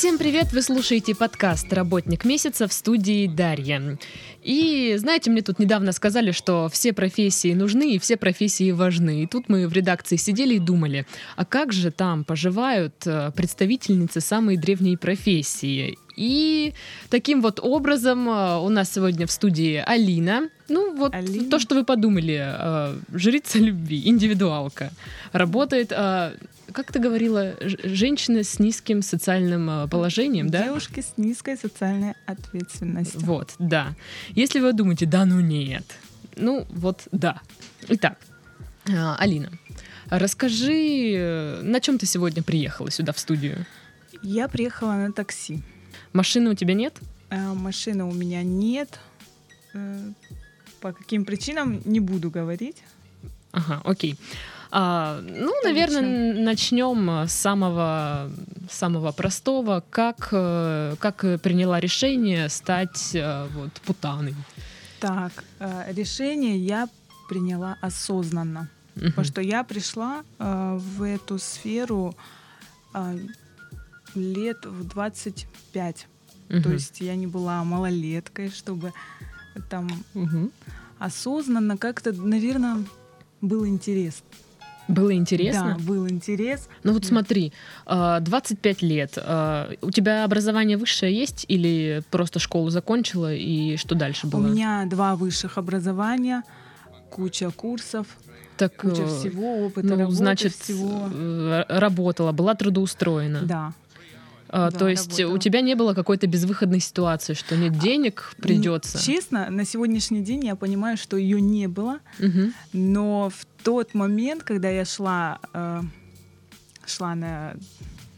Всем привет! Вы слушаете подкаст «Работник месяца» в студии Дарья. И знаете, мне тут недавно сказали, что все профессии нужны и все профессии важны. И тут мы в редакции сидели и думали, а как же там поживают э, представительницы самой древней профессии? И таким вот образом э, у нас сегодня в студии Алина. Ну вот Алина. то, что вы подумали, э, жрица любви, индивидуалка. Работает, как ты говорила, женщина с низким социальным э, положением, да? Девушки с низкой социальной ответственностью. Вот, да. Если вы думаете, да ну нет, ну вот да. Итак, а, Алина, расскажи, э, на чем ты сегодня приехала сюда в студию? Я приехала на такси. Машины у тебя нет? Э, Машины у меня нет. Э, По каким причинам не буду говорить. Ага, окей. А, ну, наверное, начнем с самого, самого простого. Как, э, как э, приняла решение стать э, вот, путаной? Так, э, решение я приняла осознанно. Мгм. Потому что я пришла э, в эту сферу э, лет в 25. То Мгм. есть я не была малолеткой, чтобы там Мгм. осознанно как-то, наверное, был интерес. Было интересно? Да, был интерес. Ну вот смотри, а, 25 лет, а, у тебя образование высшее есть или просто школу закончила и что дальше У было? меня два высших образования, куча курсов, так, куча э, всего, опыта ну, работы, значит, всего. э, работала, была трудоустроена. Да. А, да, то есть работала. у тебя не было какой-то безвыходной ситуации, что нет денег, придется. Честно, на сегодняшний день я понимаю, что ее не было, Мгм. но в тот момент, когда я шла, э, шла на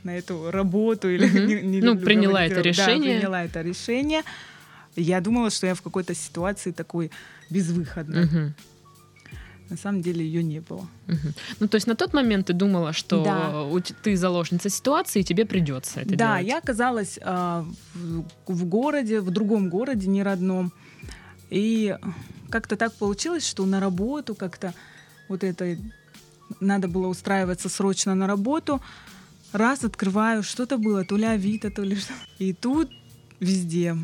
на эту работу или Мгм. не- не Ну, люблю приняла это да, решение. приняла это решение. Я думала, что я в какой-то ситуации такой безвыходной. Мгм. На самом деле ее не было. Мгм. Ну, то есть на тот момент ты думала, что Да. ты заложница ситуации, и тебе придется это да, делать. я оказалась а, в, в городе, в другом городе, не родном. И как-то так получилось, что на работу как-то вот это надо было устраиваться срочно на работу. Раз открываю, что-то было, то ли Авито, то ли что. И тут везде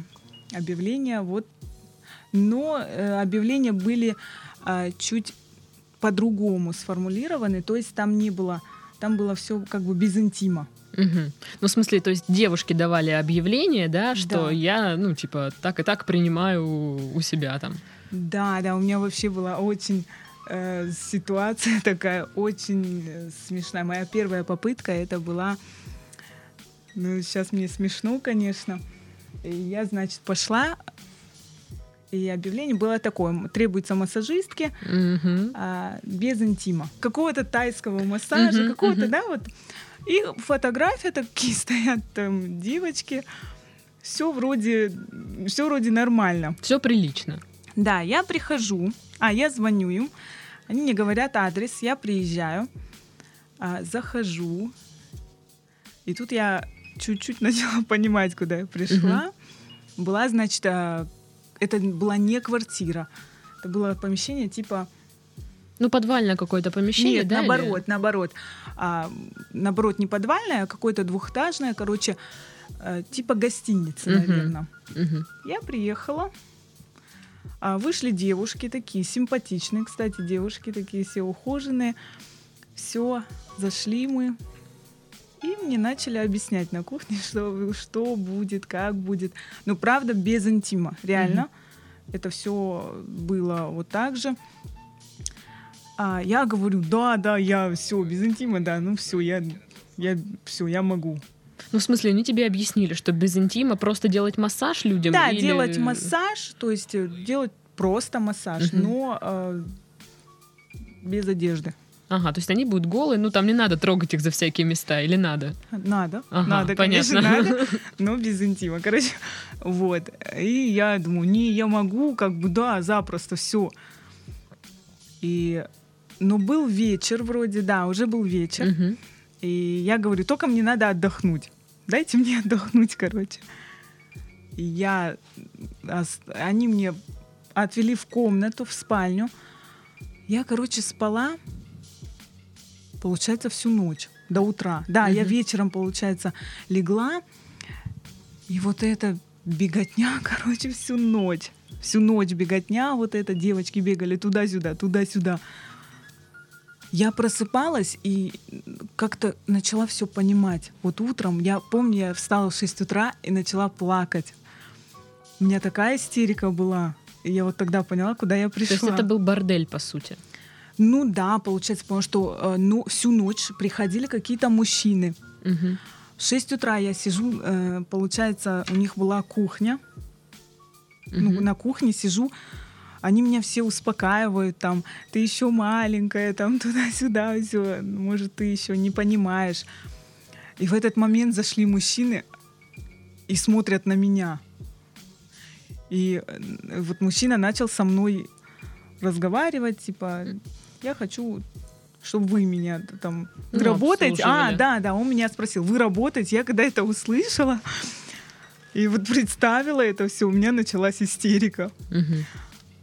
объявления вот. Но э, объявления были а, чуть по-другому сформулированы, то есть там не было, там было все как бы без интима. Мгм. Ну, в смысле, то есть девушки давали объявление, да, что Да. я, ну, типа, так и так принимаю у- себя там. Да, да, у меня вообще была очень э, ситуация такая очень э, смешная. Моя первая попытка это была, ну сейчас мне смешно, конечно. Я, значит, пошла, и объявление было такое: требуется массажистки Мгм. а, без интима, какого-то тайского массажа, Мгм, какого-то, мгм. да, вот. И фотография такие стоят там девочки, все вроде, все вроде нормально. Все прилично. Да, я прихожу, а я звоню им, они мне говорят адрес, я приезжаю, а, захожу, и тут я чуть-чуть начала понимать, куда я пришла. Была, значит, а, это была не квартира, это было помещение типа Ну, подвальное какое-то помещение, нет, да? или- наоборот, наоборот. А, наоборот, не подвальное, а какое-то двухэтажное, короче, э, типа гостиницы, Мгм. наверное. Мгм. Я приехала. а, Вышли девушки такие, симпатичные, кстати, девушки такие все ухоженные. Все, зашли мы. И мне начали объяснять на кухне, что, что будет, как будет. Ну, правда, без интима, реально. Это все было вот так же. А я говорю, да, да, я все, без интима, да, ну все, я, я все, я могу. Ну, в смысле, они тебе объяснили, что без интима просто делать массаж людям? Да, или- делать массаж, то есть э, делать просто массаж, Мгм. но э, без одежды. Ага, то есть они будут голые, ну, там не надо трогать их за всякие места, или надо? Надо, Ага, надо, понятно. конечно, надо, но без интима, короче, вот. И я думаю, не, я могу, как бы, да, запросто, все. И, но был вечер вроде, да, уже был вечер, Мгм. и я говорю, только мне надо отдохнуть, дайте мне отдохнуть, короче. И я, они мне отвели в комнату, в спальню. Я, короче, спала, получается, всю ночь до утра. Да, я Мгм. вечером, получается, легла, И вот эта беготня, короче, всю ночь. Всю ночь беготня, вот это девочки бегали туда-сюда, туда-сюда. Я просыпалась и как-то начала все понимать. Вот утром, я помню, я встала в 6 утра и начала плакать. У меня такая истерика была. И я вот тогда поняла, куда я пришла. То есть это был бордель, по сути. Ну да, получается, потому что э, ну, всю ночь приходили какие-то мужчины. Мгм. В 6 утра я сижу, э, получается, у них была кухня. Ну, Мгм. на кухне сижу, они меня все успокаивают, там, ты еще маленькая, там, туда-сюда, все, может, ты еще не понимаешь. И в этот момент зашли мужчины и смотрят на меня. И э, вот мужчина начал со мной разговаривать, типа, я хочу, чтобы вы меня там Ну, работаете. А, да, да, он меня спросил, вы работаете? Я когда это услышала, и вот представила это все, у меня началась истерика. Мгм.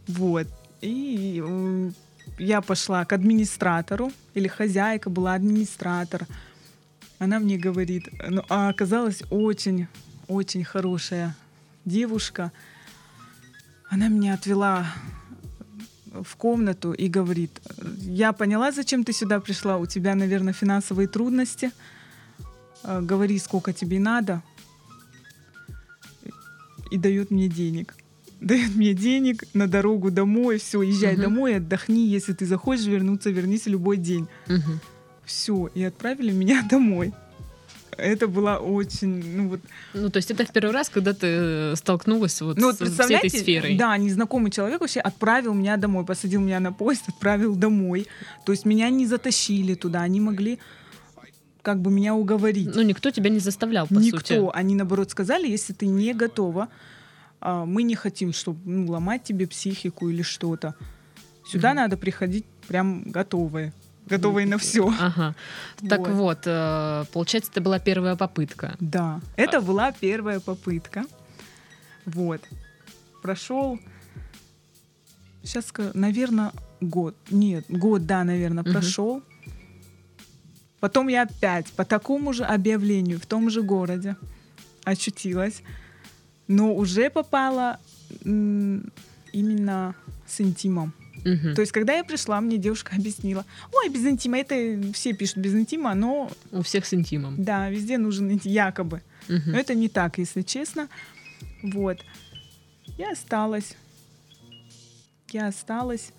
Вот. И м, я пошла к администратору, или хозяйка была администратор. Она мне говорит, ну, а оказалась очень, очень хорошая девушка. Она меня отвела в комнату и говорит, я поняла, зачем ты сюда пришла, у тебя, наверное, финансовые трудности. Э, Говори, сколько тебе надо. И дает мне денег. Дает мне денег на дорогу домой, все, езжай Мгм. домой, отдохни, если ты захочешь вернуться, вернись любой день. Мгм. Все, и отправили меня домой. Это было очень, ну вот, Ну, то есть это в первый раз, когда ты э, столкнулась вот ну вот с, с этой сферой. да, незнакомый человек вообще отправил меня домой, посадил меня на поезд, отправил домой. То есть меня не затащили туда, они могли как бы меня уговорить. Ну, никто тебя не заставлял, по Никто. сути. Они наоборот сказали, если ты не готова, а, мы не хотим, чтобы ну, ломать тебе психику или что-то. Сюда Мгм. надо приходить прям готовые, готовые на все. Ага. Так Вот. вот, э, получается, это была первая попытка. Да, это была первая попытка. Вот. Прошел, сейчас, наверное, год. Нет, год, да, наверное, Мгм. прошел. Потом я опять по такому же объявлению в том же городе очутилась, но уже попала именно с интимом. Мгм. То есть, когда я пришла, мне девушка объяснила, ой, без интима, это все пишут без интима, но У всех с интимом. да, везде нужен якобы. Мгм. Но это не так, если честно. Вот. Я осталась. Я осталась.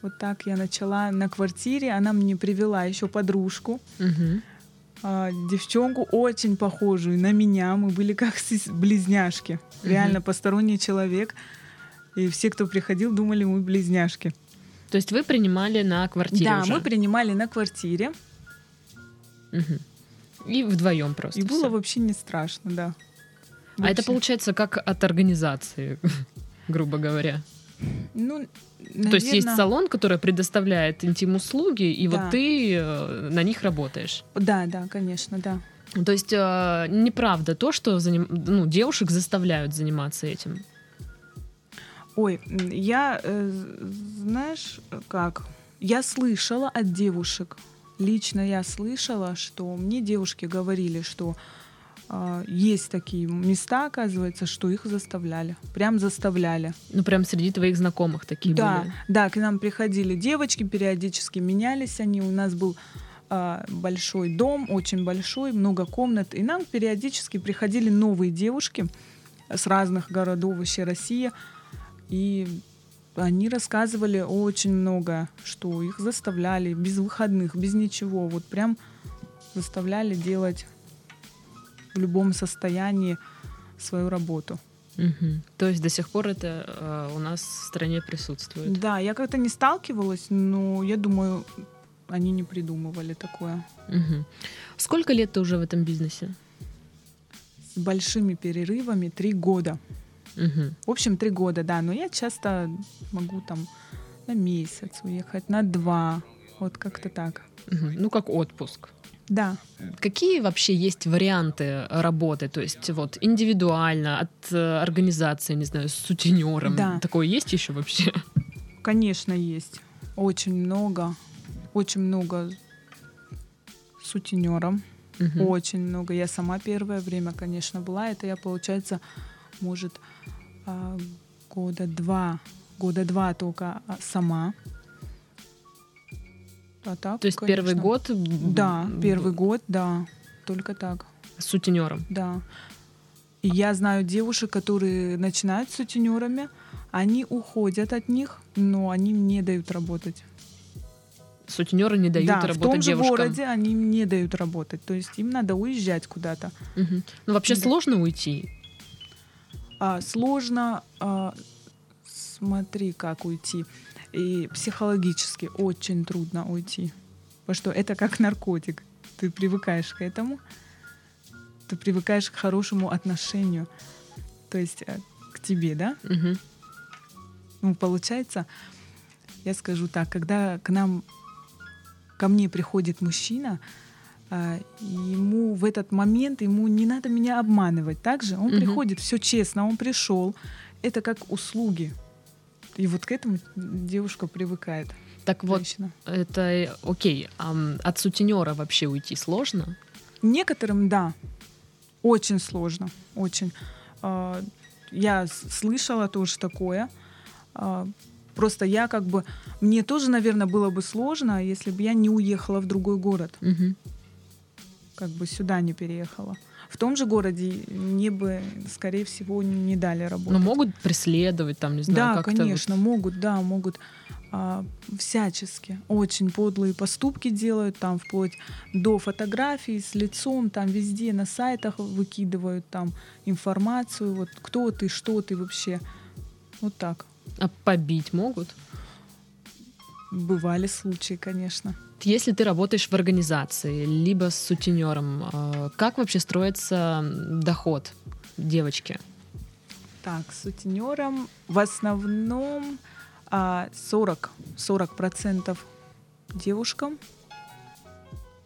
Вот так я начала на квартире. Она мне привела еще подружку, а, девчонку очень похожую на меня. Мы были как близняшки. Реально посторонний человек. И все, кто приходил, думали, мы близняшки. То есть вы принимали на квартире да, уже? мы принимали на квартире. Мгм. И вдвоем просто. И было всё. вообще не страшно, да. А это Вообще. получается как от организации, грубо говоря. Ну, То есть есть салон, который предоставляет интим-услуги, и Да. вот ты э, на них работаешь. Да, да, конечно, да. То есть э, неправда то, что заним- ну, девушек заставляют заниматься этим. Ой, я, э, знаешь, как? Я слышала от девушек, лично я слышала, что мне девушки говорили, что а, есть такие места, оказывается, что их заставляли. Прям заставляли. Ну, прям среди твоих знакомых такие да, были. да, к нам приходили девочки, периодически менялись они. У нас был а, большой дом, очень большой, много комнат. И нам периодически приходили новые девушки с разных городов вообще России. И они рассказывали очень много, что их заставляли без выходных, без ничего. Вот прям заставляли делать в любом состоянии свою работу. Мгм. То есть до сих пор это э, у нас в стране присутствует. Да, я как-то не сталкивалась, но я думаю, они не придумывали такое. Мгм. Сколько лет ты уже в этом бизнесе? С большими перерывами три года. Мгм. В общем, три года, да. Но я часто могу там на месяц уехать, на два. Вот как-то так. Мгм. Ну, как отпуск. Да. Какие вообще есть варианты работы? То есть вот индивидуально, от э, организации, не знаю, с сутенером. Да. Такое есть еще вообще? Конечно, есть. Очень много. Очень много сутенером. Мгм. Очень много. Я сама первое время, конечно, была. Это я, получается, может, а, года два, года два только а, сама. А так, То есть первый конечно. год м, Да, первый год, да. Только так, с сутенером. да. И я знаю девушек, которые начинают с сутенерами, они уходят от них, но они не дают работать. Сутенеры не дают да, в работать том же девушкам. городе они не дают работать. То есть им надо уезжать куда-то. Мгм. Ну вообще Да. сложно уйти. А, сложно, а, смотри, как уйти. И психологически очень трудно уйти. Потому что это как наркотик. Ты привыкаешь к этому. Ты привыкаешь к хорошему отношению. То есть э, к тебе, да? Мгм. Ну, получается, я скажу так, когда к нам, ко мне приходит мужчина, ему в этот момент, ему не надо меня обманывать. Также он Мгм. приходит, все честно, он пришел. Это как услуги. И вот к этому девушка привыкает. Так вот, женщина. это э, окей. ам, от сутенера вообще уйти сложно? Некоторым, да, очень сложно, очень. А, Я слышала тоже такое. А, Просто я как бы... Мне тоже, наверное, было бы сложно, если бы я не уехала в другой город, Мгм. Как бы сюда не переехала. В том же городе мне бы, скорее всего, не дали Ну работать. могут преследовать там, не знаю, да, как-то вот. конечно, могут, да, могут а, всячески очень подлые поступки делают, там вплоть до фотографий с лицом, там везде на сайтах выкидывают там информацию, вот кто ты, что ты вообще, вот так. А побить могут? Бывали случаи, конечно. Если ты работаешь в организации, либо с сутенером, э, как вообще строится доход девочки? Так, с сутенером в основном а, 40, 40% девушкам,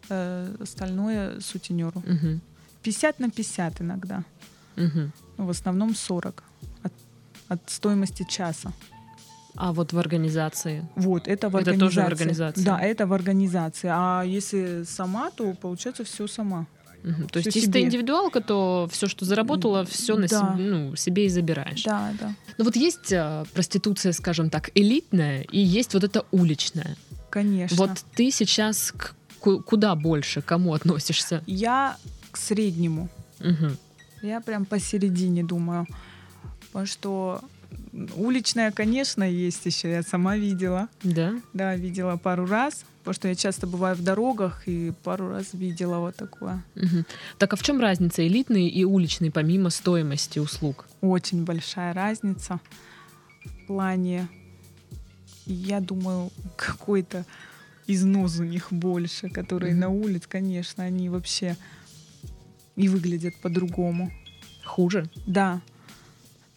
э, остальное сутенеру. Мгм. 50 на 50 иногда. Ну, в основном 40 от, от стоимости часа. А вот в организации? Вот, это в Это организации. тоже в организации? Да, это в организации. А если сама, то получается все сама. Мгм. То есть, Всё если ты себе. индивидуалка, то все, что заработала, все на Да. себе, ну, себе и забираешь. Да, да. Ну вот есть э, проституция, скажем так, элитная, и есть вот эта уличная. Конечно. Вот ты сейчас к- ку- куда больше, к кому относишься? Я к среднему. Мгм. Я прям посередине думаю. Потому что уличная, конечно, есть еще. Я сама видела. Да? Да, видела пару раз. Потому что я часто бываю в дорогах и пару раз видела вот такое. Мгм. Так а в чем разница элитный и уличный, помимо стоимости услуг? Очень большая разница в плане, я думаю, какой-то износ у них больше, которые Мгм. на улице, конечно, они вообще и выглядят по-другому. Хуже? Да.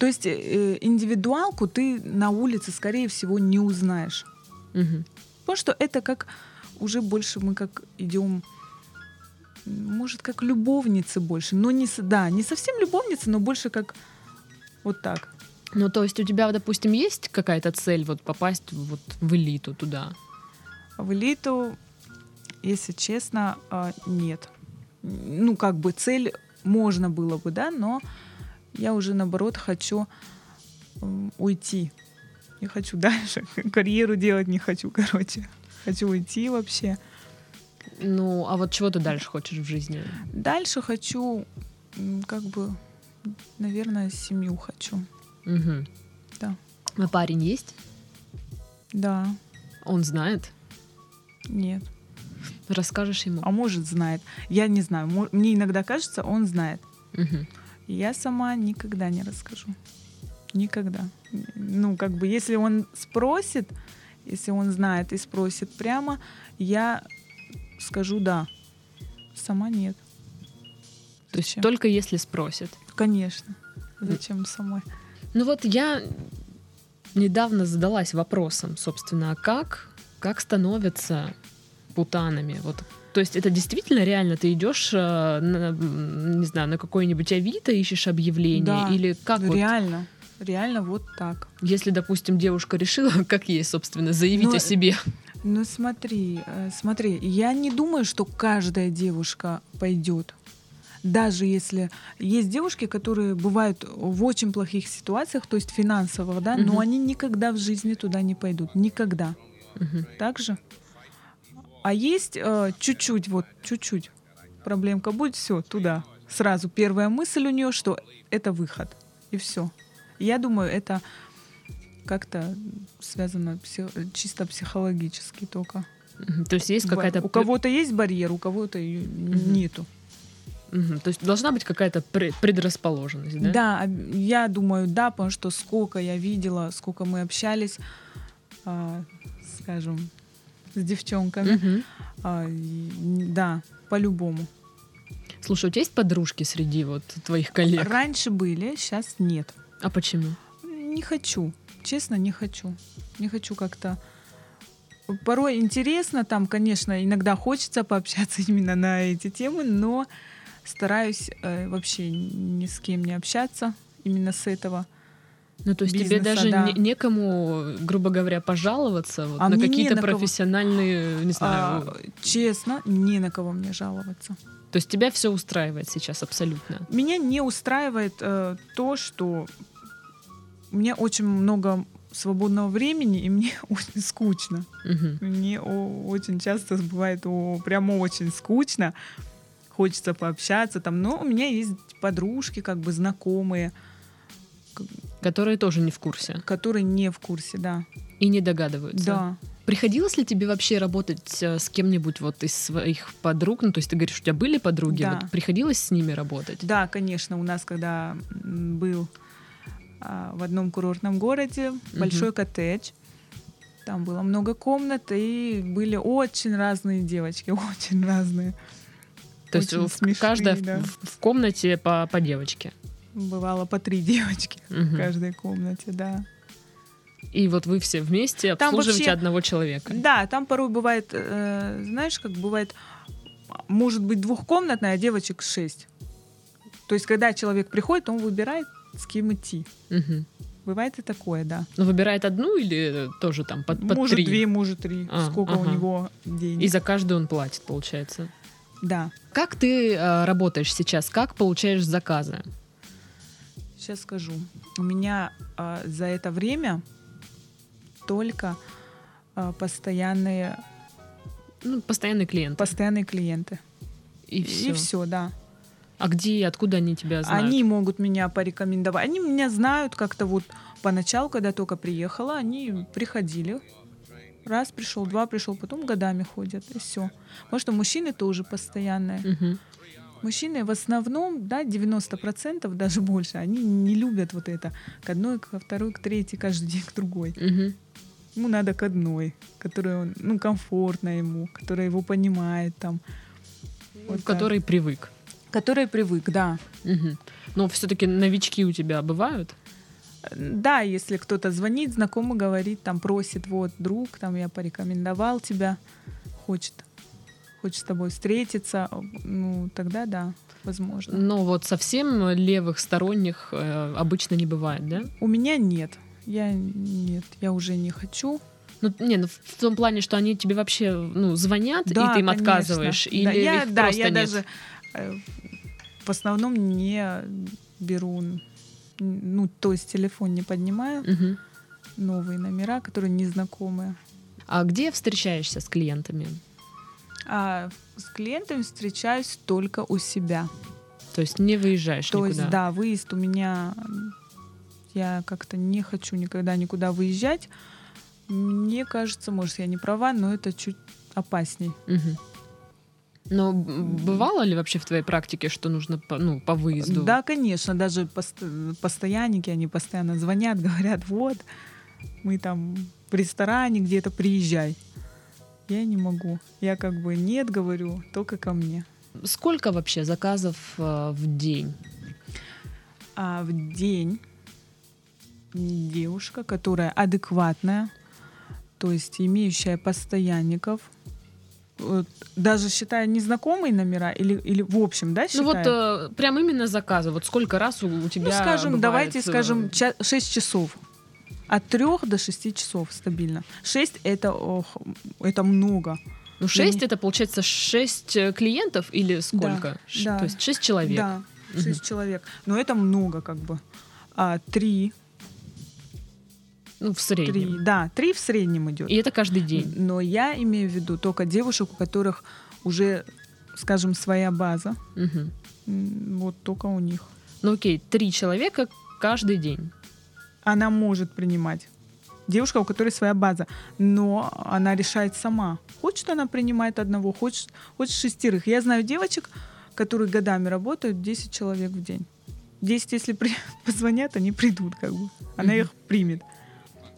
То есть э, индивидуалку ты на улице, скорее всего, не узнаешь. Мгм. Потому что это как уже больше мы как идем, может, как любовницы больше. Но не, да, не совсем любовницы, но больше как вот так. Ну, то есть у тебя, допустим, есть какая-то цель вот попасть вот в элиту туда? В элиту, если честно, а, нет. Ну, как бы цель можно было бы, да, но я уже, наоборот, хочу уйти. Не хочу дальше. Карьеру делать не хочу, короче. Хочу уйти вообще. Ну, а вот чего ты дальше хочешь в жизни? Дальше хочу, как бы, наверное, семью хочу. Мгм. Да. А парень есть? Да, Он знает? нет. Расскажешь ему? А может, знает. Я не знаю. Мне иногда кажется, он знает. Мгм. Я сама никогда не расскажу. Никогда. Ну, как бы, если он спросит, если он знает и спросит прямо, я скажу да. Сама нет. То есть Зачем? только если спросят. Конечно. Зачем самой? Ну вот я недавно задалась вопросом, собственно, а как, как становятся путанами? Вот, то есть это действительно реально? Ты идешь, э, на, не знаю, на какой-нибудь Авито, ищешь объявление? Да, Или как вот, Реально. Реально вот так. если, допустим, девушка решила, как ей, собственно, заявить Ну, о себе? Ну смотри, э, смотри, я не думаю, что каждая девушка пойдет. Даже если есть девушки, которые бывают в очень плохих ситуациях, то есть финансово, да, Мгм. но они никогда в жизни туда не пойдут, никогда. Мгм. Так же? А есть э, чуть-чуть, вот чуть-чуть проблемка будет, все туда. Сразу первая мысль у нее, что это выход. И все. Я думаю, это как-то связано пси- чисто психологически только. То есть есть какая-то... У кого-то есть барьер, у кого-то ее Мгм. нету. Мгм. То есть должна быть какая-то пре- предрасположенность, да? Да? об- я думаю, да, потому что сколько я видела, сколько мы общались, а, скажем, с девчонками. Мгм. а, да, по-любому. Слушай, у тебя есть подружки среди вот твоих коллег? Раньше были, сейчас нет. А почему? Не хочу. Честно, не хочу. Не хочу как-то. Порой интересно, там, конечно, иногда хочется пообщаться именно на эти темы, но стараюсь э, вообще ни с кем не общаться именно с этого. Ну, то есть тебе бизнеса, даже да. не- некому, грубо говоря, пожаловаться вот, А на какие-то на кого. профессиональные, не знаю. А, честно, не на кого мне жаловаться. То есть тебя все устраивает сейчас абсолютно. Меня не устраивает э, то, что у меня очень много свободного времени, и мне очень скучно. Мгм. Мне о- очень часто бывает о, прямо очень скучно. Хочется пообщаться там. Но у меня есть подружки, как бы знакомые, Которые тоже не в курсе которые не в курсе, да. и не догадываются. Да. Приходилось ли тебе вообще работать э, с кем-нибудь вот из своих подруг? Ну, то есть ты говоришь, у тебя были подруги, Да. вот приходилось с ними работать? Да, конечно, у нас, когда был а, в одном курортном городе большой коттедж, там было много комнат, и были очень разные девочки, очень разные. То есть Очень в- смешные, каждая да. в, в комнате по, по девочке. Бывало по три девочки Мгм. в каждой комнате, да. И вот вы все вместе Там обслуживаете вообще- одного человека. Да, там порой бывает, э, знаешь, как бывает, может быть двухкомнатная, а девочек шесть. То есть, когда человек приходит, он выбирает, с кем идти. Мгм. Бывает и такое, да. Ну, выбирает одну или тоже там под, под может три? две, может три. А, Сколько у ага. него денег. И за каждую он платит, получается. Да. Как ты э, работаешь сейчас? Как получаешь заказы? Сейчас скажу. У меня а, за это время только а, постоянные, Ну, постоянный клиент. постоянные клиенты. И все. И все, да. А где и откуда они тебя знают? Они могут меня порекомендовать. Они меня знают как-то вот поначалу, когда только приехала, они приходили. Раз пришел, два пришел, потом годами ходят, и все. Потому что мужчины тоже постоянные. Мгм. Мужчины в основном, да, 90%, даже больше, они не любят вот это. К одной, ко второй, к третьей, каждый день к другой. Мгм. Ему надо к одной, которая он, ну, комфортно ему, которая его понимает там. Вот В так. который привык. Который привык, да. Мгм. Но все-таки новички у тебя бывают? Да, если кто-то звонит, знакомый говорит, там просит, вот, друг, там я порекомендовал тебя, хочет, хочет с тобой встретиться, ну, тогда да, возможно. Но вот совсем левых сторонних э, обычно не бывает, да? У меня нет. Я нет, я уже не хочу. Ну, не, ну в том плане, что они тебе вообще ну, звонят, и ты им конечно. отказываешь, или да, я, их да, просто я нет? даже э, в основном не беру, ну, то есть телефон не поднимаю, Мгм. новые номера, которые незнакомые. А где встречаешься с клиентами? А с клиентами встречаюсь только у себя. То есть не выезжаешь То никуда? есть, да, выезд у меня, я как-то не хочу никогда никуда выезжать. Мне кажется, может, я не права, но это чуть опасней. Мгм. Но бывало ли вообще в твоей практике, что нужно по, ну, по выезду? Да, конечно, даже пост- постоянники, они постоянно звонят, говорят, вот, мы там в ресторане где-то, приезжай. Я не могу. Я как бы нет, говорю, только ко мне. Сколько вообще заказов э, в день? А в день девушка, которая адекватная, то есть имеющая постоянников, вот, даже считая незнакомые номера или, или в общем, да, Ну считая? вот э, прям именно заказы. Вот сколько раз у, у тебя ну, скажем, бывает, давайте э, скажем, 6 часов. От трех до шести часов стабильно. Шесть это, ох, это много. Ну, 6 это получается 6 клиентов или сколько? Ш- да. То есть 6 человек. Да, Мгм. шесть человек. Но это много как бы. А, три, Ну, в три, среднем. да, три в среднем идет. И это каждый день. Но я имею в виду только девушек, у которых уже, скажем, своя база. М, Вот только у них. Ну, окей, три человека каждый день. Она может принимать. Девушка, у которой своя база, но она решает сама. Хочет она принимает одного, хочет, хочет шестерых. Я знаю девочек, которые годами работают 10 человек в день. 10, если при- позвонят, они придут, как бы. Она их примет.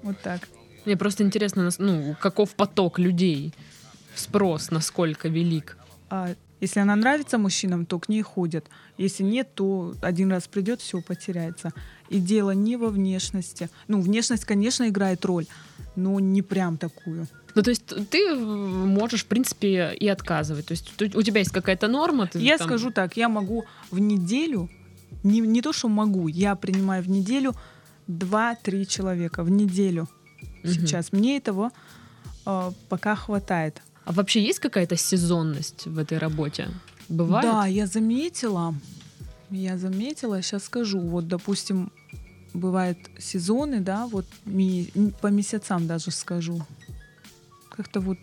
Вот так. Мне просто интересно, ну, каков поток людей, спрос насколько велик. А если она нравится мужчинам, то к ней ходят. Если нет, то один раз придет, все потеряется. И дело не во внешности. Ну, внешность, конечно, играет роль, но не прям такую. Ну, то есть ты можешь, в принципе, и отказывать. То есть у тебя есть какая-то норма? ты Я там- скажу так, я могу в неделю, не, не то, что могу, я принимаю в неделю 2-3 человека в неделю Мгм. сейчас. Мне этого э, пока хватает. А вообще есть какая-то сезонность в этой работе? Бывает? Да, я заметила, я заметила, сейчас скажу, вот, допустим, бывают сезоны, да, вот ми- по месяцам даже скажу. Как-то вот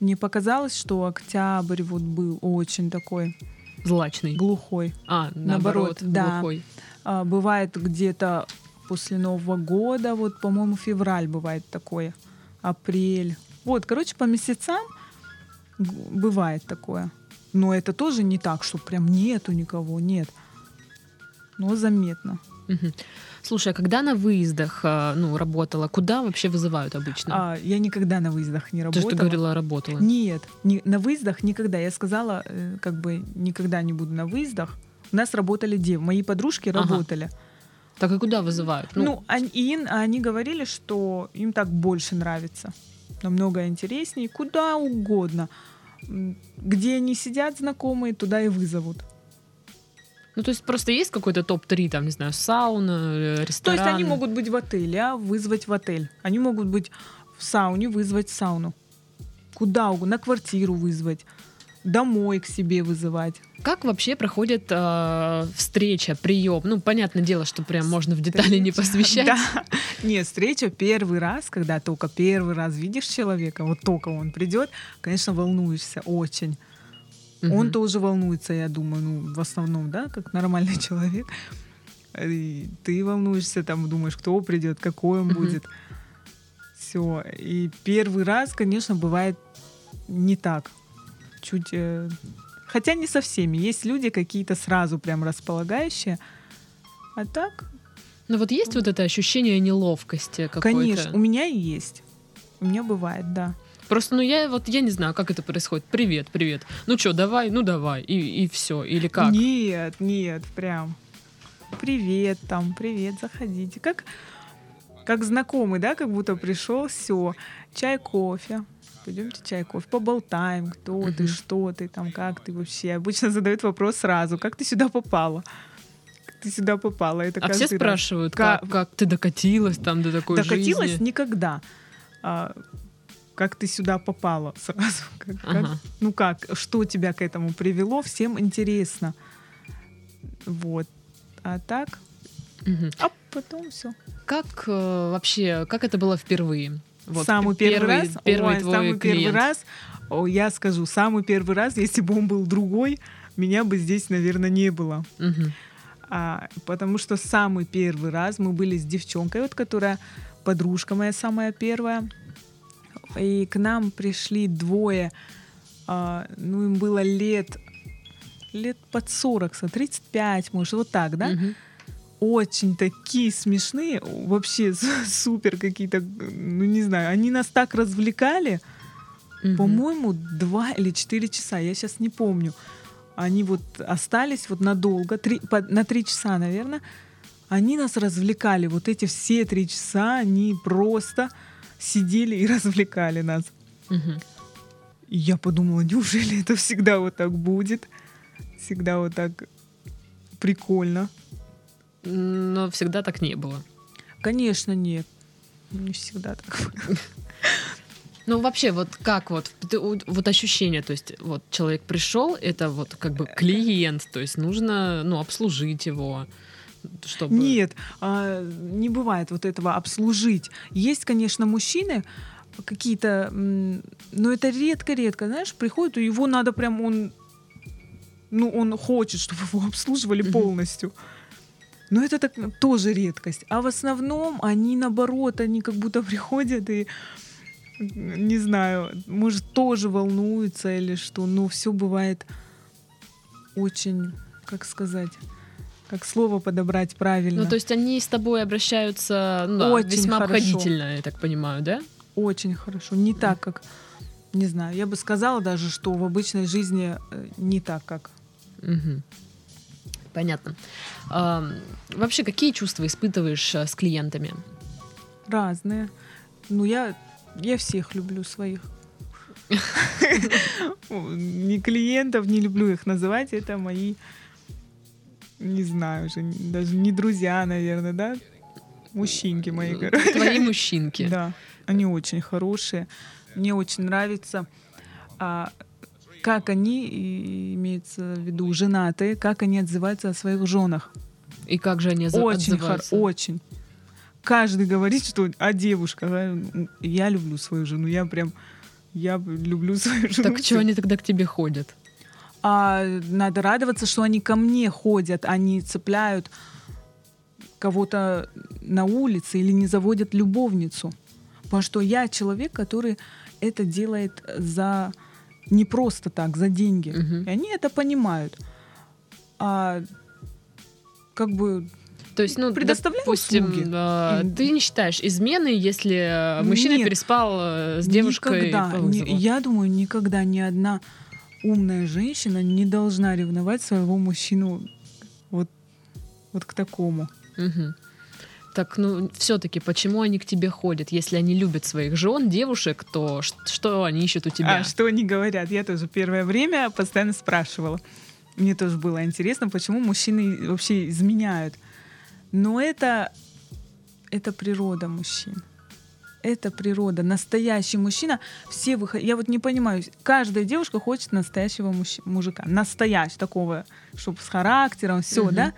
мне показалось, что октябрь вот был очень такой Злачный. глухой. А, Наоборот, наоборот, да. глухой. А, бывает где-то после Нового года, вот, по-моему, февраль бывает такое, апрель. Вот, короче, по месяцам бывает такое. Но это тоже не так, что прям нету никого, нет. Но заметно. Слушай, а когда на выездах а, ну, работала, куда вообще вызывают обычно? А, я никогда на выездах не Ты работала. что говорила, работала. Нет, ни- на выездах никогда. Я сказала, э, как бы никогда не буду на выездах. У нас работали дев, мои подружки Ага. работали. Так и куда вызывают? Ну, они, и ин- они говорили, что им так больше нравится. Намного интереснее, куда угодно. Где они сидят знакомые, туда и вызовут. ну, то есть просто есть какой-то топ-3, там, не знаю, сауна, э, То ресторан? есть они могут быть в отеле, а вызвать в отель. Они могут быть в сауне, вызвать сауну. Куда угодно, на квартиру вызвать, домой к себе вызывать. Как вообще проходит э, встреча, прием? Ну, понятное дело, что прям можно в детали не посвящать. Да. Нет, встреча первый раз, когда только первый раз видишь человека, вот только он придет, конечно, волнуешься очень. Мгм. Он тоже волнуется, я думаю, ну, в основном, да, как нормальный человек. И ты волнуешься, там думаешь, кто придет, какой он Мгм. будет. Все. И первый раз, конечно, бывает не так. Чуть. э, Хотя не со всеми. Есть люди какие-то сразу прям располагающие. А так, Ну, вот есть вот это ощущение неловкости какой-то? конечно, у меня и есть. У меня бывает, да. Просто, ну, я вот, я не знаю, как это происходит. Привет, привет. Ну что, давай, ну давай, и, и все. Или как? Нет, нет, прям. Привет, там, привет, заходите. Как, как знакомый, да, как будто пришел, все, чай, кофе. Пойдемте чай, кофе, поболтаем, кто ты, что ты, там, как ты вообще. Обычно задают вопрос сразу, как ты сюда попала? Как ты сюда попала? Это А все раз. спрашивают, Ка- как, как ты докатилась там до такой Докатилась жизни? никогда. А, как ты сюда попала сразу? Как- как- Ага. ну как, что тебя к этому привело? Всем интересно. Вот. А так, Мгм. а потом все. Как э, вообще, как это было впервые? Вот самый первый, раз, первый ой, твой самый клиент. первый раз, о, я скажу, самый первый раз, если бы он был другой, меня бы здесь, наверное, не было. Мгм. А, потому что самый первый раз мы были с девчонкой, вот, которая подружка моя самая первая. И к нам пришли двое, а, ну, им было лет, лет под 40, со 35, может, вот так, да? Мгм. Очень такие смешные, вообще супер какие-то, ну, не знаю, они нас так развлекали, Мгм. по-моему, два или четыре часа, я сейчас не помню. Они вот остались вот надолго, три, по- на три часа, наверное. Они нас развлекали. Вот эти все три часа они просто сидели и развлекали нас. Мгм. И я подумала, неужели это всегда вот так будет? Всегда вот так прикольно. Но всегда так не было. Конечно, нет. Не всегда так. Ну, вообще, вот как вот, вот ощущение, то есть вот человек пришел, это вот как бы клиент, то есть нужно, ну, обслужить его, чтобы... Нет, а, не бывает вот этого обслужить. Есть, конечно, мужчины какие-то, но это редко-редко, знаешь, приходит, и его надо прям, он, ну, он хочет, чтобы его обслуживали полностью. Но это так, тоже редкость. А в основном они, наоборот, они как будто приходят и, не знаю, может, тоже волнуются или что, но все бывает очень, как сказать, как слово подобрать правильно. Ну, то есть они с тобой обращаются ну, да, Очень весьма хорошо. обходительно, я так понимаю, да? Очень хорошо. Не так, как, не знаю, я бы сказала даже, что в обычной жизни э, не так, как. Мгм. Понятно. Ам, вообще, какие чувства испытываешь э, с клиентами? Разные. Ну, я, я всех люблю своих. Не клиентов, не люблю их называть, это мои, не знаю уже, даже не друзья, наверное, да? Мужчинки мои, короче. Твои мужчинки. Да, они очень хорошие. Мне очень нравится, а, как они, имеется в виду женатые, как они отзываются о своих женах. И как же они Очень, хор- отзываются? очень. Каждый говорит, что а девушка, я люблю свою жену, я прям, я люблю свою жену. Так что они тогда к тебе ходят? А надо радоваться, что они ко мне ходят, они цепляют кого-то на улице или не заводят любовницу. Потому что я человек, который это делает за не просто так, за деньги. Мгм. И они это понимают. А как бы То есть, ну, допустим, услуги. э, Им- ты не считаешь изменой, если э, мужчина Нет. переспал э, с девушкой никогда, по не- я думаю, никогда ни одна умная женщина не должна ревновать своего мужчину вот, вот к такому. Мгм. Так, ну, все-таки, почему они к тебе ходят? Если они любят своих жен, девушек, то что они ищут у тебя? А что они говорят? Я тоже первое время постоянно спрашивала. Мне тоже было интересно, почему мужчины вообще изменяют. Но это, это природа мужчин. Это природа. Настоящий мужчина. Все выход... Я вот не понимаю. Каждая девушка хочет настоящего мужч- мужика. Настоящего, такого, чтобы с характером, все, Мгм. да?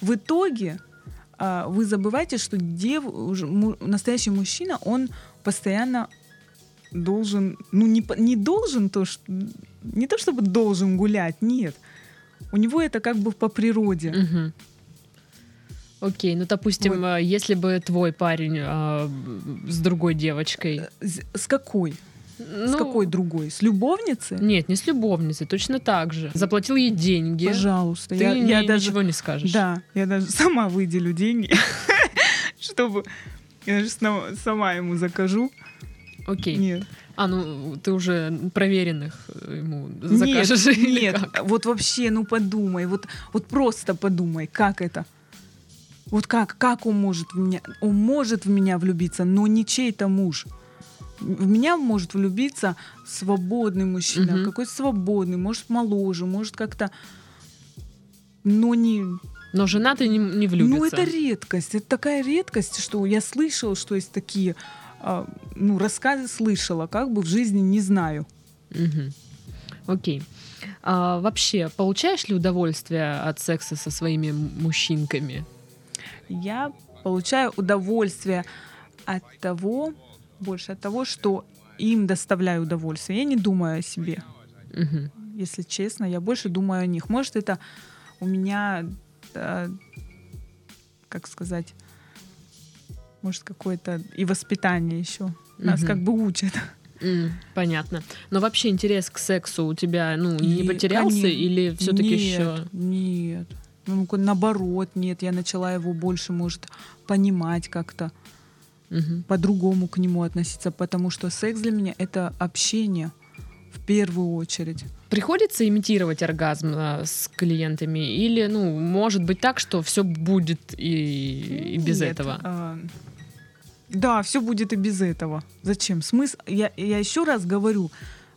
В итоге вы забываете, что дев... настоящий мужчина, он постоянно должен, ну не, не должен то, что, не то чтобы должен гулять, нет. У него это как бы по природе. Мгм. Окей, ну, допустим, Вот. э, если бы твой парень э, с другой девочкой... С, с какой? с ну, какой другой? С любовницей? Нет, не с любовницей, точно так же. Заплатил ей деньги. Пожалуйста. Ты я, я даже, ничего не скажешь. да, я даже сама выделю деньги, чтобы я даже сна- сама ему закажу. Окей. Нет. А, ну, ты уже проверенных ему Нет, закажешь или нет, как? вот вообще, ну подумай, вот, вот просто подумай, как это? Вот как, как он может в меня, он может в меня влюбиться, но не чей-то муж. В меня может влюбиться свободный мужчина, Мгм. какой-то свободный, может моложе, может как-то, но не, Но жена ты не, не влюбится. ну это редкость, это такая редкость, что я слышала, что есть такие, а, ну рассказы слышала, как бы в жизни не знаю. Мгм. Окей. А вообще, получаешь ли удовольствие от секса со своими мужчинками? я получаю удовольствие от того, больше от того, что им доставляю удовольствие. Я не думаю о себе, Мгм. если честно. Я больше думаю о них. Может, это у меня, э, как сказать, может, какое-то и воспитание еще. Нас как бы учат. М, Понятно. Но вообще интерес к сексу у тебя ну, не И, потерялся конечно, или все-таки еще? Нет. Ну, наоборот, нет. Я начала его больше, может, понимать как-то. По-другому к нему относиться, потому что секс для меня это общение в первую очередь. Приходится имитировать оргазм а, с клиентами или, ну, может быть так, что все будет и, и без Нет, этого? а, да, все будет и без этого. Зачем? Смысл? Я, я еще раз говорю,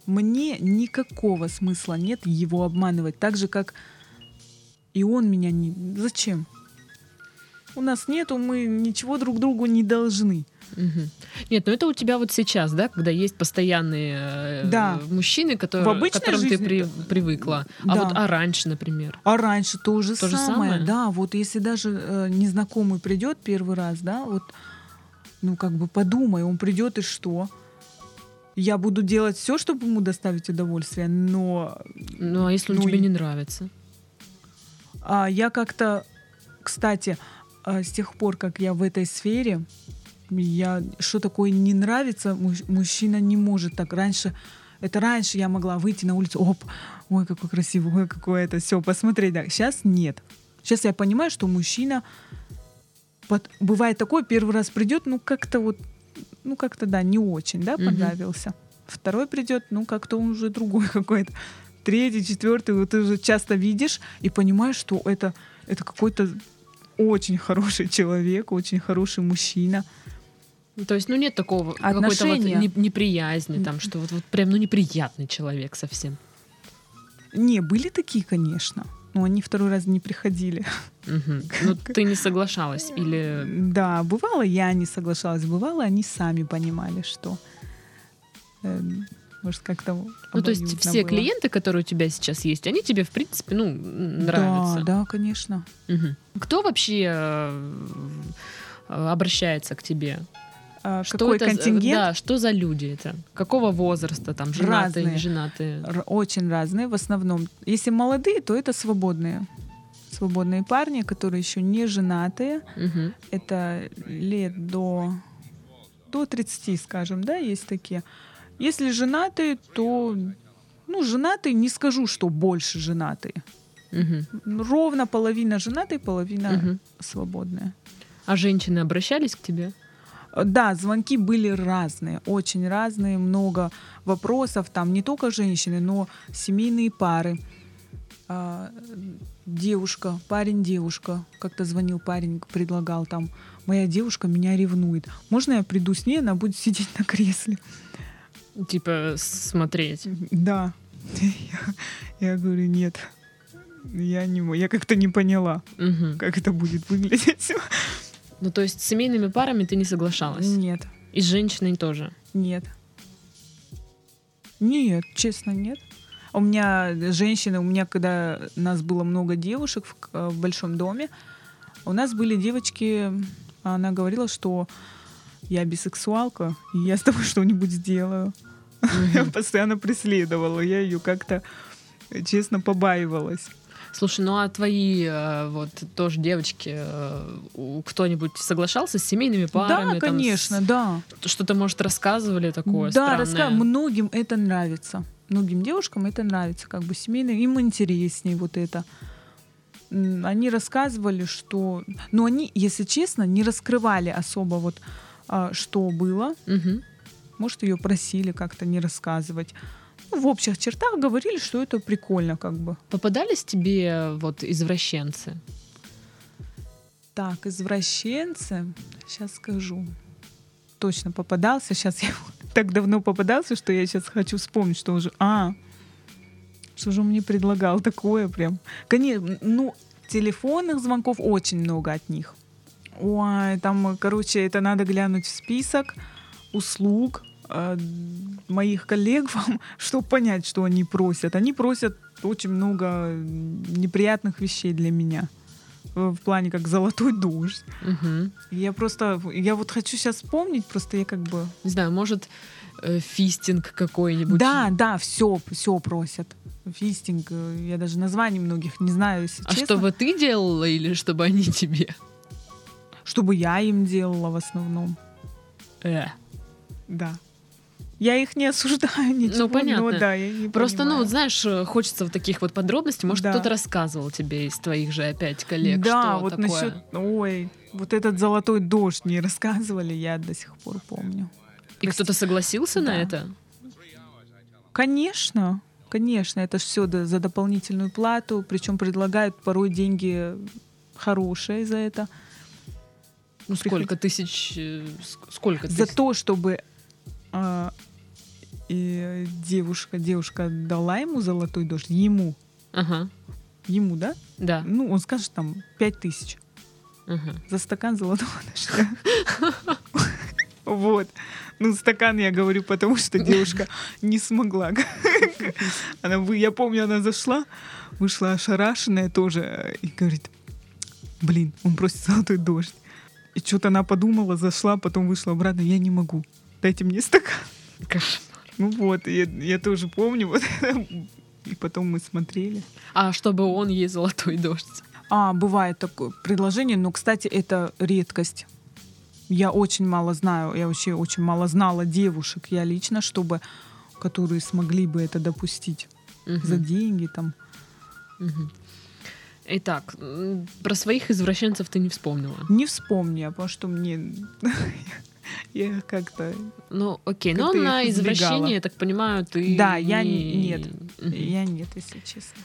мне никакого смысла нет его обманывать, так же как и он меня не. Зачем? У нас нету, мы ничего друг другу не должны. Мгм. Нет, ну это у тебя вот сейчас, да, когда есть постоянные э, Да. мужчины, которые, В к которым ты жизни при- это- привыкла. А Да. вот а раньше, например. А раньше то же, То же самое. самое? Да, вот если даже э, незнакомый придет первый раз, да, вот, ну как бы подумай, он придет и что? Я буду делать все, чтобы ему доставить удовольствие, но Ну а если он Ну тебе и- не нравится? а, я как-то, кстати, а, с тех пор, как я в этой сфере, я что такое не нравится, муж- мужчина не может так. Раньше, это раньше я могла выйти на улицу, оп, ой, какой красивый, ой, какое это, все, посмотреть. Да. Сейчас нет. Сейчас я понимаю, что мужчина под- бывает такой, первый раз придет, ну как-то вот, ну как-то да, не очень, да, понравился. Второй придет, ну как-то он уже другой какой-то. Третий, четвертый, вот ты уже часто видишь и понимаешь, что это, это какой-то очень хороший человек, очень хороший мужчина. Ну, То есть, ну нет такого какой-то вот Отношения. не- неприязни, там, что вот, вот прям ну неприятный человек совсем. Не, были такие, конечно, но они второй раз не приходили. Мгм. Ну ты не соглашалась или Да, бывало, я не соглашалась, бывало, они сами понимали, что э, может как-то Ну, то есть все было. клиенты, которые у тебя сейчас есть, они тебе, в принципе, ну, нравятся. Да, да, конечно. Мгм. Кто вообще э, э, обращается к тебе? А Что какой это контингент? Да, что за люди это? Какого возраста? Там женатые, Разные. женатые? Очень разные. В основном, если молодые, то это свободные. Свободные парни, которые еще не женатые. Мгм. Это лет до, до 30, скажем, да, есть такие. Если женатые, то, ну, женатые, не скажу, что больше женатые. Мгм. Ровно половина женатые, половина Мгм. свободная. А женщины обращались к тебе? Э, Да, звонки были разные, очень разные, много вопросов, там не только женщины, но семейные пары. А, девушка, парень, девушка. Как-то звонил парень, предлагал там, моя девушка меня ревнует. Можно я приду с ней, она будет сидеть на кресле? Типа смотреть. Да. Я, я говорю, нет. Я не я как-то не поняла, Мгм. как это будет выглядеть. Ну, то есть с семейными парами ты не соглашалась? Нет, И с женщиной тоже? нет. Нет, честно, нет. У меня женщины, у меня когда нас было много девушек в, э, в большом доме, у нас были девочки, она говорила, что я бисексуалка, и я с тобой что-нибудь сделаю. Я постоянно преследовала, я ее как-то, э, честно, побаивалась. Слушай, ну а твои э, вот тоже девочки, э, кто-нибудь соглашался с семейными парами? да, там, конечно, с- да. Что-то, может, рассказывали такое да, раска- многим это нравится. Многим девушкам это нравится, как бы семейно, им интереснее вот это. Они рассказывали, что... Но они, если честно, не раскрывали особо вот, что было. Мгм. Может, ее просили как-то не рассказывать. Ну, в общих чертах говорили, что это прикольно как бы. Попадались тебе вот извращенцы? Так, извращенцы, сейчас скажу. Точно попадался. Сейчас я так давно попадался, что я сейчас хочу вспомнить, что уже... А, что же он мне предлагал такое прям. Конечно, ну, телефонных звонков очень много от них. Ой, там, короче, это надо глянуть в список услуг э, моих коллег вам, чтобы понять, что они просят. Они просят очень много неприятных вещей для меня. В плане как золотой дождь. Мгм. Я просто, я вот хочу сейчас вспомнить, просто я как бы... Не знаю, может, э, фистинг какой-нибудь? Да, да, все, все просят. Фистинг, э, я даже названий многих не знаю, если А честно. чтобы ты делала или чтобы они тебе? Чтобы я им делала в основном. Э. Да. Я их не осуждаю, ничего. Ну, понятно. Но, да, я не Просто, ну, понимаю. вот знаешь, э, хочется вот таких вот подробностей. Может, Да. кто-то рассказывал тебе из твоих же опять коллег, да, что вот такое? насчет, ой, вот этот золотой дождь не рассказывали, я до сих пор помню. И кто-то согласился на Да. это? Конечно, конечно, это все за дополнительную плату, причем предлагают порой деньги хорошие за это, Ну, сколько тысяч? э, ск- Сколько за тысяч? то, чтобы а, и девушка, девушка дала ему золотой дождь, ему, Ага, ему, да? да. Ну, он скажет там пять тысяч Ага. за стакан золотого дождя. Вот. Ну, стакан я говорю, потому что девушка не смогла. Она, я помню, она зашла, вышла ошарашенная тоже и говорит, блин, он просит золотой дождь. И что-то она подумала, зашла, потом вышла обратно, я не могу, дайте мне стакан. Кошмар. Ну вот, я, я тоже помню, вот и потом мы смотрели. А чтобы он ей золотой дождь. А, бывает такое предложение, но, кстати, это редкость. Я очень мало знаю, я вообще очень мало знала девушек, я лично, чтобы, которые смогли бы это допустить Мгм. за деньги там. Мгм. Итак, про своих извращенцев ты не вспомнила. Не вспомни, я, потому что мне я как-то Ну, окей, но на извращение, я так понимаю, ты... Да, я не- нет. Я нет, если честно.